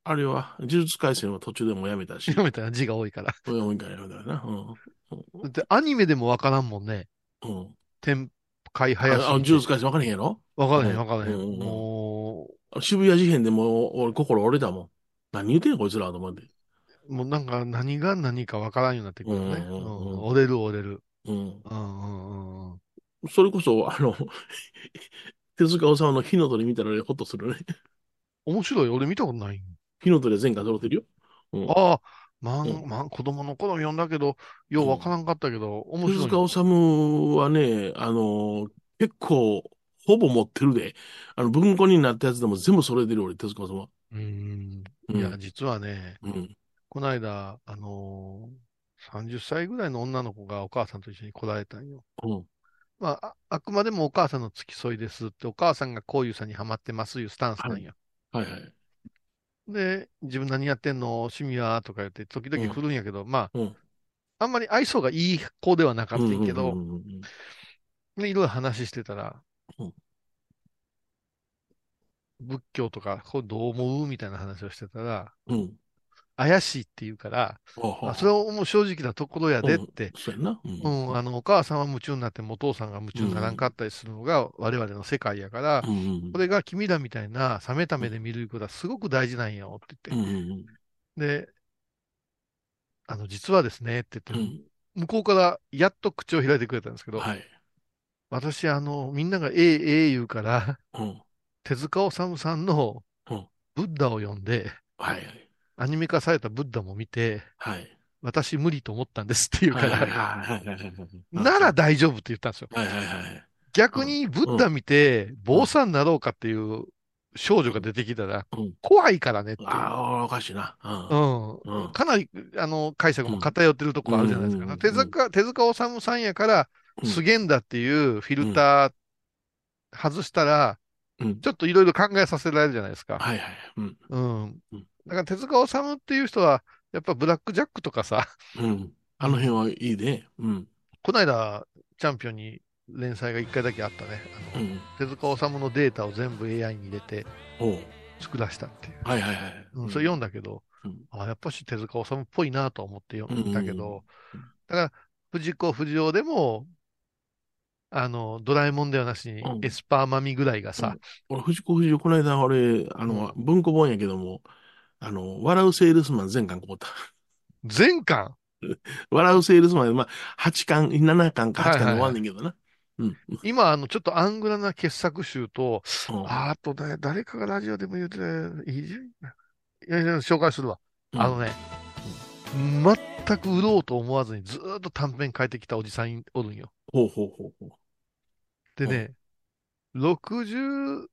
あれは、呪術廻戦は途中でもやめたし。
やめた字が多いから。
多いからやめたな。
うん。で、アニメでもわからんもんね。
うん。
展開早
すぎあ、呪術廻戦わからへんやろ？
わからへん、わからへん。も
う。渋谷事変でも俺心折れたもん。何言うてんのこいつらと思って。
もうなんか何が何かわからんようになってくるね。折れる折れる。
うん。
うんうんうん。
それこそ、あの 手塚治虫の火の鳥見たらほっとするね。
面白い。俺見たことない。
火の鳥は前回揃ってるよ。
うん、ああ、まん、うん、まん、子供の頃読んだけど、ようわからんかったけど、
面白い。手塚治虫はね、あの結構、ほぼ持ってるで。あの、文庫になったやつでも全部揃えてる俺、手塚治虫は。
うん。いや、実はね、
うん、
この間、あのー、30歳ぐらいの女の子がお母さんと一緒に来られたんよ。
うん。
まあ、あくまでもお母さんの付き添いですって、お母さんがこういうさんにハマってますいうスタンスなんや。
はい、はい、はい。
で、自分何やってんの？趣味は？とか言って、時々来るんやけど、うん、まあ、
うん、
あんまり愛想がいい子ではなかったんやけど、で、いろいろ話してたら、
うん、
仏教とか、これどう思う？みたいな話をしてたら、
うん、
怪しいって言うから、あそれはもう正直なところやでって、
うん、
うん、あのお母さんは夢中になってもお父さんが夢中にならんかったりするのが我々の世界やから、
うん、
これが君らみたいな冷めた目で見ることはすごく大事なんよって言って、
うん、
で、あの、実はですねって言って、向こうからやっと口を開いてくれたんですけど、
はい、
私、あの、みんながええええ言うから、
うん。
手塚治虫さんのブッダを読んで、
はいはい、
アニメ化されたブッダも見て、
はい、
私無理と思ったんですって言うから、なら大丈夫って言ったんですよ。
はいはいはい、
逆にブッダ見て、坊さんになろうかっていう少女が出てきたら、怖いからねって。
ああ、おかしいな。
うん。かなり、あの、解釈も偏ってるとこあるじゃないですか。手塚、手塚治虫さんやから、すげんだっていうフィルター外したら、ちょっといろいろ考えさせられるじゃないですか。
はいはい。うん。
うん。だから手塚治虫っていう人は、やっぱブラックジャックとかさ。
うん。あの辺はいいね。うん。
この間、チャンピオンに連載が1回だけあったね。あの、うん、手塚治虫のデータを全部 AI に入れて作らしたっていう。
はいはいはい。
うん、それ読んだけど、うん、あやっぱし手塚治虫っぽいなと思って読んだけど、だから、藤子不二雄でも、あの、ドラえもんではなしに、エスパーマミぐらいがさ。
俺、藤子不二雄、この間、俺、あの、文庫本やけども、あの、笑うセールスマン全巻こった。
全巻？
笑うセールスマン、まあ、8巻、7巻か8巻で終わんねんけどな。うん、
今、あの、ちょっとアングラな傑作集と、うん、ああとね、誰かがラジオでも言うていいじゃん。紹介するわ。うん、あのね、全く売ろうと思わずにずっと短編書いてきたおじさんおるんよ。
ほうほうほうほう。
でね、60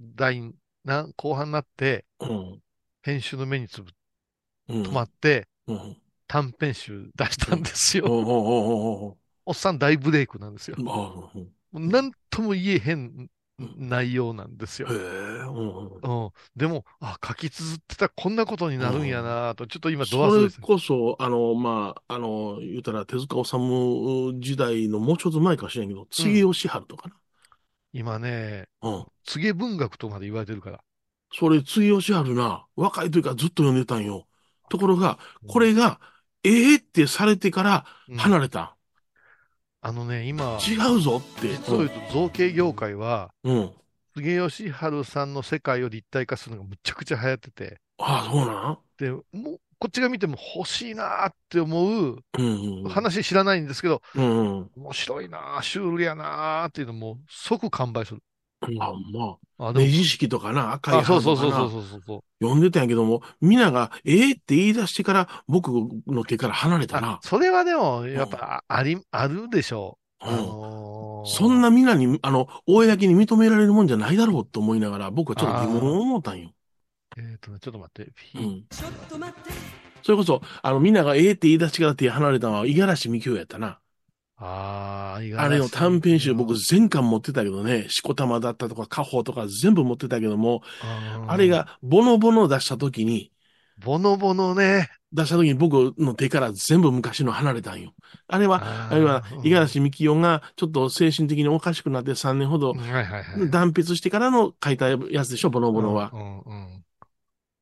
代な後半になって、
うん、
編集の目につぶ、止まって、短編集出したんですよ。おっさん大ブレイクなんですよ。なんとも言えへん内容なんですよ。うんでも、あ、書き綴ってたらこんなことになるんやなと、ちょっと今、
ド忘れそれこそ、あの、まあ、あの、言うたら手塚治虫時代のもうちょっと前かもしれんけど、柘義治とかな。
今ね、うん。柘文学とまで言われてるから。
それ、柘義治な、若い時からずっと読んでたんよ。ところが、これが、ええってされてから離れた。
あのね、今、
違うぞって。
実を言うと造形業界は、うん。杉義治さんの世界を立体化するのがむちゃくちゃ流行ってて。
ああ、そうなん
で、もう、こっちが見ても欲しいなって思う、話知らないんですけど、うんうん、面白いなシュールやなっていうのも即完売する。
あ、まあ。あ明治式とかな、赤い
花とかな。そうそうそうそうそう
読んでたんやけども、皆が、ええー、って言い出してから、僕の手から離れたな。
それはでも、やっぱ、あり、あるでしょう。
うん、あのー、そんな皆に、あの、公に認められるもんじゃないだろうと思いながら、僕はちょっと疑問を思ったんよ。
えっ、ー、とね、ちょっと待って。うん。ちょっと
待って。それこそ、あの、皆がええって言い出してから手離れたのは、五十嵐美京やったな。
ああ、
あれの短編集僕全巻持ってたけどね、しこたまだったとか、家宝とか全部持ってたけども、あれがボノボノ出した時に、
ボノボノね。
出した時に僕の手から全部昔の離れたんよ。あれは、あれは、五十嵐美樹がちょっと精神的におかしくなって3年ほど断筆してからの書いたやつでしょ、ボノボノは。うんうん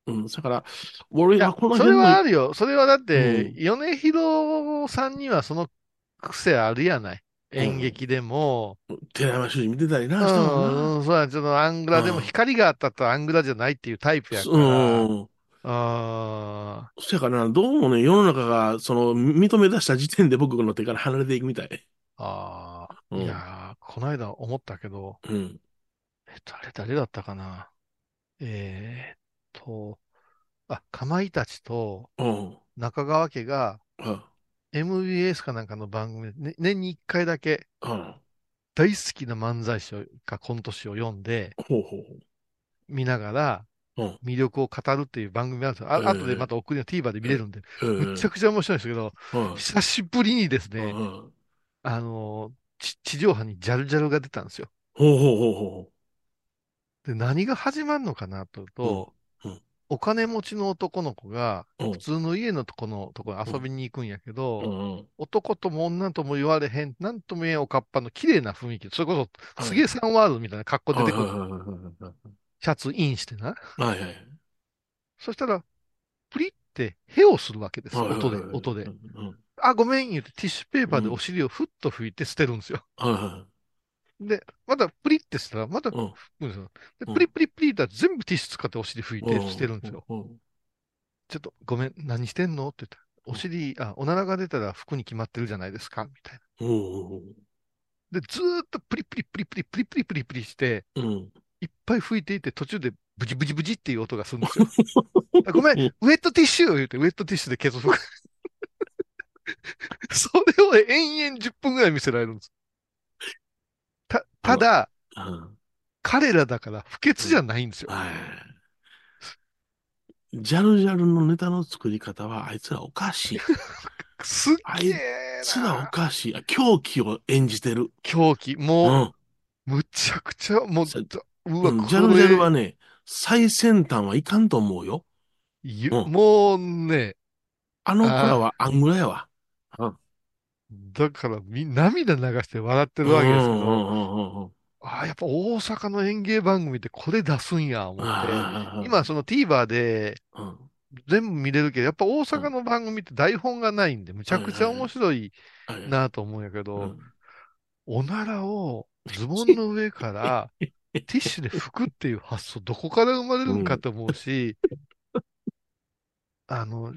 うん。だから、俺
はこのそれはあるよ。それはだって、うん、米広さんにはその癖あるやない？演劇でも。
うん、寺山修司見てたりな、
うん、そうや、ちょっとアングラでも光があったとアングラじゃないっていうタイプやから。うん。
ああ。そやからな、どうもね、世の中が、その、認め出した時点で僕の手から離れていくみたい。
ああ。うん、いやこの間思ったけど、うん。えっと、あれ誰だったかな？えー、っと、あ、かまいたちと、中川家が、うん、MBS かなんかの番組で、ね、年に1回だけ、大好きな漫才師かコント師を読んで、見ながら、魅力を語るっていう番組なんですよ。あ、えー、後でまた送りの TVer で見れるんで、えー、むちゃくちゃ面白いんですけど、久しぶりにですね、あのー、地上波にジャルジャルが出たんですよ。ほうほうほうほうで、何が始まるのかなとと、お金持ちの男の子が、普通の家のとこのとこに遊びに行くんやけど、男とも女とも言われへん、なんとも言えんおかっぱの綺麗な雰囲気、それこそ、杉江さんワールドみたいな格好出てくる。シャツインしてな。はいはい。そしたら、プリってヘをするわけです。音で、音で。あ、ごめん言ってティッシュペーパーでお尻をふっと拭いて捨てるんですよ。はいはい。で、またプリってしたら、また拭くんですよ。で、プリプリプリって全部ティッシュ使ってお尻拭いて捨てるんですよ。ちょっとごめん、何してんのって言ったら、お尻、あ、おならが出たら拭くに決まってるじゃないですかみたいな。で、ずーっとプリプリプリプリプリプリプリプリして、いっぱい拭いていて、途中でブチブチブチっていう音がするんですよ。ごめん、ウェットティッシュ言うて、ウェットティッシュでケツ拭く。それを延々10分ぐらい見せられるんです。た、ただ、うん、彼らだから不潔じゃないんですよ。
ジャルジャルのネタの作り方は、あいつらおかしい。
すっげえ
あいつらおかしい。狂気を演じてる。
狂気。もう、うん、むちゃくちゃ、もう、
うわ、うん、ジャルジャルはね、最先端はいかんと思うよ。
うん、もうね、
あの子らはあんぐらいやわ。
うん、だからみ、涙流して笑ってるわけですけど、ああ、やっぱ大阪の演芸番組ってこれ出すんや、思って。今、その TVer で、全部見れるけど、やっぱ大阪の番組って台本がないんで、むちゃくちゃ面白いなと思うんやけど、おならをズボンの上からティッシュで拭くっていう発想、どこから生まれるんかと思うし、あの、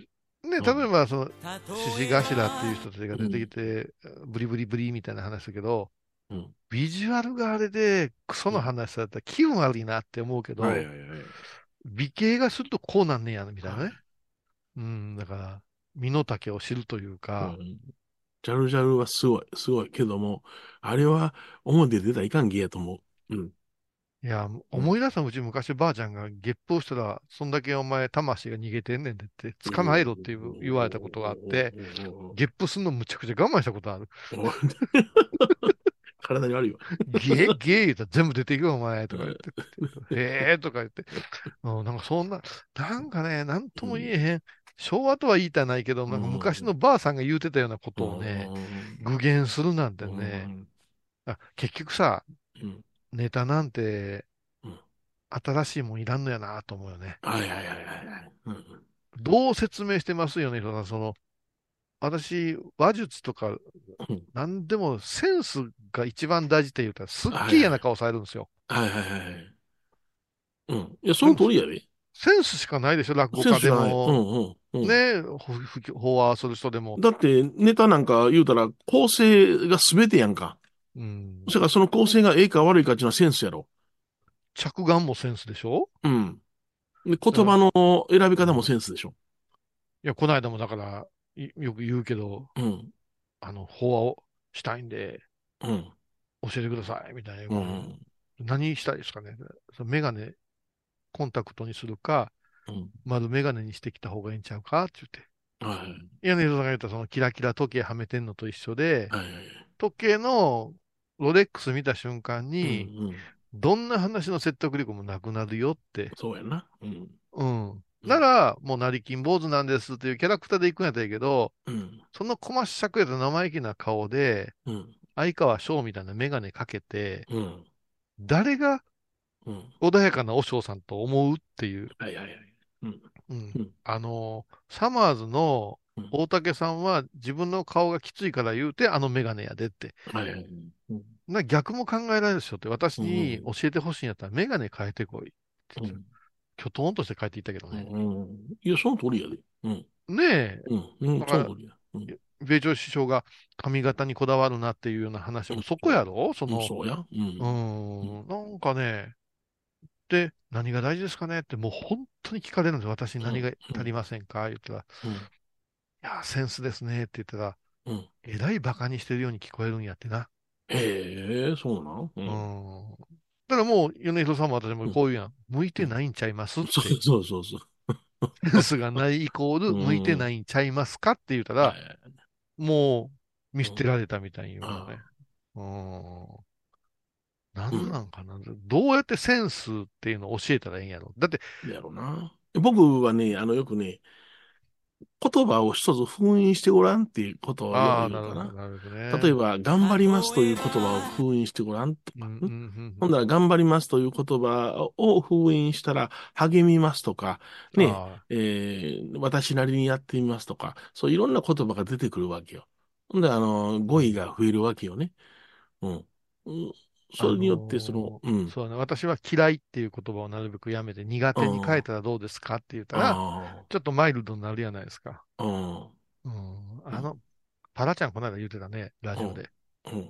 ね、例えば、その、獅子頭っていう人たちが出てきて、ブリブリブリみたいな話だけど、うん、ビジュアルがあれで、クソの話だったら気分悪いなって思うけど、美形がするとこうなんねや、みたいなね。はい、うん、だから、身の丈を知るというか、うん、
ジャルジャルはすごい、すごいけども、あれは表で出たらいかん芸やと思う。うん。
いや、思い出したうち昔ばあちゃんがゲップをしたら、そんだけお前魂が逃げてんねんでって、捕まえろって言われたことがあって、ゲップすんのむちゃくちゃ我慢したことある。
体に悪いわ。
ゲー、ゲー言ったら全部出ていくよ、お前、とか言って。ええー、とか言って。うん、なんかそんな、なんかね、なんとも言えへん。昭和とは言いたないけど、なんか昔のばあさんが言うてたようなことをね、具現するなんてね、あ結局さ、ネタなんて、新しいもんいらんのやなと思うよね。
はいはいはいはい。
どう説明してますよね、その、私、話術とか、何でもセンスが一番大事って言うたら、すっげえ嫌な顔されるんですよ。
はいはいはい。うん。いや、その通りやで。
センスしかないでしょ、落語家でも。うんうん、ね法話する人でも。
だって、ネタなんか言うたら、構成が全てやんか。うん。それからその構成がええか悪いかっていうのはセンスやろ。
着眼もセンスでしょ？
うん。で言葉の選び方もセンスでしょ。
いや、この間もだから、よく言うけど、うん、あの、法話をしたいんで、うん、教えてください、みたいな。うん、何したいですかね？メガネ、コンタクトにするか、うん、丸メガネにしてきた方がいいんちゃうかって言って。はい。柳さんが言ったそのキラキラ時計はめてんのと一緒で、はい、時計のロレックス見た瞬間に、うんうん、どんな話の説得力もなくなるよって。
そうやな。うん。
うん。なら、もう成金坊主なんですっていうキャラクターで行くんやったらいいけど、うん、そのこましゃくやった生意気な顔で、うん、相川翔みたいな眼鏡かけて、うん、誰が穏やかな和尚さんと思うっていう。はいはいはい。うん。あのサマーズの大竹さんは自分の顔がきついから言うて、あの眼鏡やでって。はいはい。な逆も考えられるでしょって、私に教えてほしいんやったら、眼鏡変えてこいって言って、きょとんとして帰っていったけどね。うん。
いや、その通りやで。
うん。ねえ。うん。うん、その通りや。うん、米朝首相が髪型にこだわるなっていうような話もそこやろ？その。
そうや。
うん。うん。なんかね、で、何が大事ですかねって、もう本当に聞かれるんですよ。私何が足りませんか？言ったら、や、センスですねって言ったら、うん、えらい馬鹿にしてるように聞こえるんやってな。
へえ、そうなん？う
ん。だからもう、米広さんも私もこういうやん。向いてないんちゃいますって。
そうそうそう。
センスがないイコール、向いてないんちゃいますかって言ったら、もう、見捨てられたみたいに言うのね。うん。なんなんかな、どうやってセンスっていうのを教えたらいいんやろだって。
やろうな。僕はね、あの、よくね、言葉を一つ封印してごらんっていうことを言うかな。なね、例えば、頑張りますという言葉を封印してごらんとか。ほんなら、頑張りますという言葉を封印したら、励みますとか、ね、えー、私なりにやってみますとか、そういろんな言葉が出てくるわけよ。ほんで、あの、語彙が増えるわけよね。うん。それによって、その、
うん。そうね。私は嫌いっていう言葉をなるべくやめて、苦手に変えたらどうですかって言ったら、ちょっとマイルドになるじゃないですか。うん。うん。あの、パラちゃんこの間言ってたね、ラジオで。うん。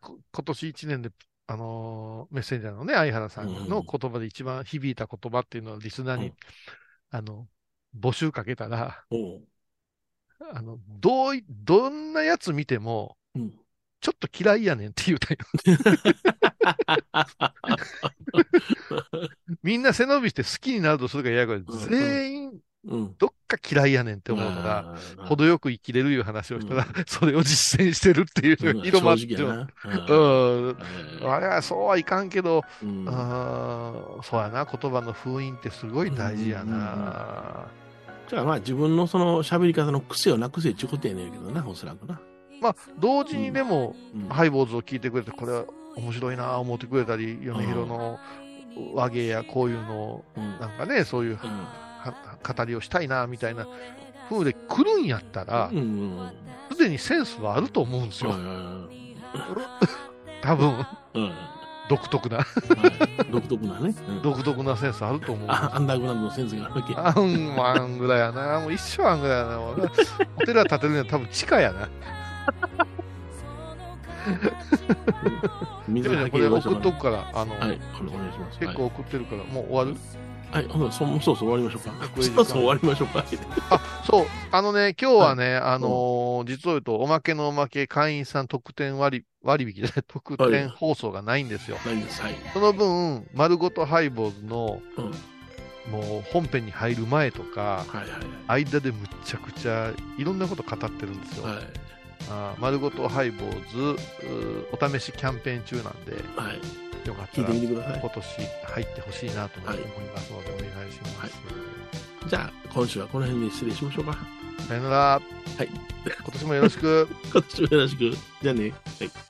今年1年で、あのー、メッセンジャーのね、相原さんの言葉で一番響いた言葉っていうのをリスナーに、うん、あの、募集かけたら、あの、どうい、どんなやつ見ても、うん、ちょっと嫌いやねんって言うたよ。みんな背伸びして好きになるとするか嫌か、全員、どっか嫌いやねんって思うから、程よく生きれるいう話をしたら、それを実践してるっていう広まって、うん、あれはそうはいかんけど、うん、そうやな、言葉の封印ってすごい大事やな。
じゃあまあ自分のその喋り方の癖をなくせちゅうことやねんけどな、おそらくな。
まあ、同時にでも、ハイボーズを聞いてくれて、これは面白いな思ってくれたり、米広の和芸やこういうのを、なんかね、そういう、語りをしたいな、みたいな風で来るんやったら、すでにセンスはあると思うんですよ。多分。独特な
独特なね、
独特なセンスあると思う。
アンダーグラウンドのセンスがあるわけ。
あん、あんぐらいやな。もう一生あんぐらいやな。お寺建てるには多分地下やな。みんなこれ送っとくから、あの、はい、お願いします。結構送ってるから、もう終わる？
はい、ほんそそろそろ終わりましょうか。そろそろ終わりましょうか。
あ、そう、あのね、今日はね、はい、あの実を言うと、おまけのおまけ、会員さん特典割割引で 特典放送がないんですよ。
ないんです。はい。
その分、丸ごとハイボーズの、うん、もう本編に入る前とか、間でむちゃくちゃいろんなこと語ってるんですよ。はい、あ丸ごとハイボーズお試しキャンペーン中なんで、はい、よかったら今年入ってほしいなと思いますので、お願いします。はい、
じゃあ、今週はこの辺で失礼しましょうか。
さよなら。
はい。
今年もよろしく。
今年もよろしく。じゃあね。はい。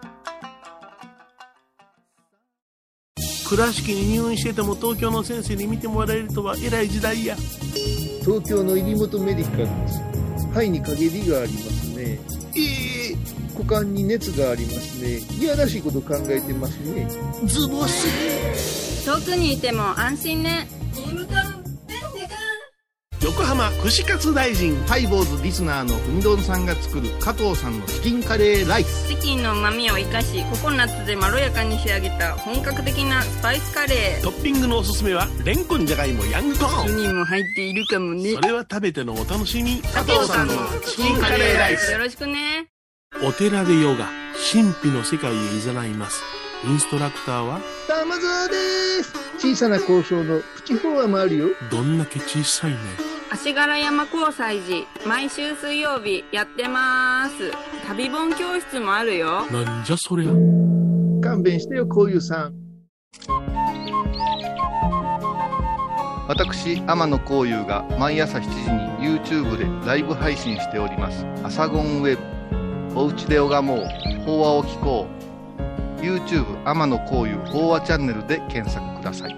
倉敷に入院してても東京の先生に見てもらえるとは偉い時代や。
東京の入本メディカルです。肺に陰りがありますね。
ええ
ー、股間に熱がありますね。いやらしいこと考えてますね。
ズボス
遠くにいても安心ね。
横浜串カツ大臣
ハイボーズリスナーのうみどんさんが作る加藤さんのチキンカレーライス。
チキンの旨味を生かしココナッツでまろやかに仕上げた本格的なスパイスカレ
ー。トッピングのおすすめはレンコンじゃがいもヤングコーン。
1人も入っているかもね。
それは食べてのお楽しみ。
加藤さんのチキンカレーライス。よろしくね。
お寺でヨガ神秘の世界へ誘います。インストラクターは？
玉沢です。小さな交渉のプチフォアもあるよ。
どんだけ小さいね
足柄山交際時毎週水曜日やってます。旅本教室もあるよ。
なんじゃそりゃ。
勘弁してよこういうさん。
私天野幸雄が毎朝7時に YouTube でライブ配信しております「アサゴンウェブ」「おうちで拝もう。法話を聞こう」YouTube 天野幸雄法話チャンネルで検索ください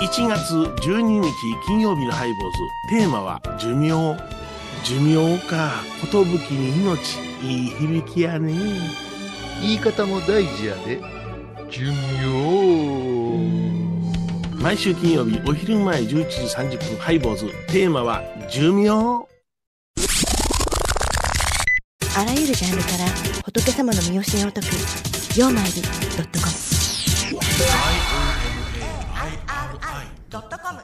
1月12日金曜日のハイボーズ。テーマは寿命。寿命か。寿に命いい響きやね
言い方も大事やで寿命
毎週金曜日お昼前11時30分ハイボーズテーマは寿命
あらゆるジャンルか。ら仏様の身教えを解く「曜マイルドットコム」ドットコム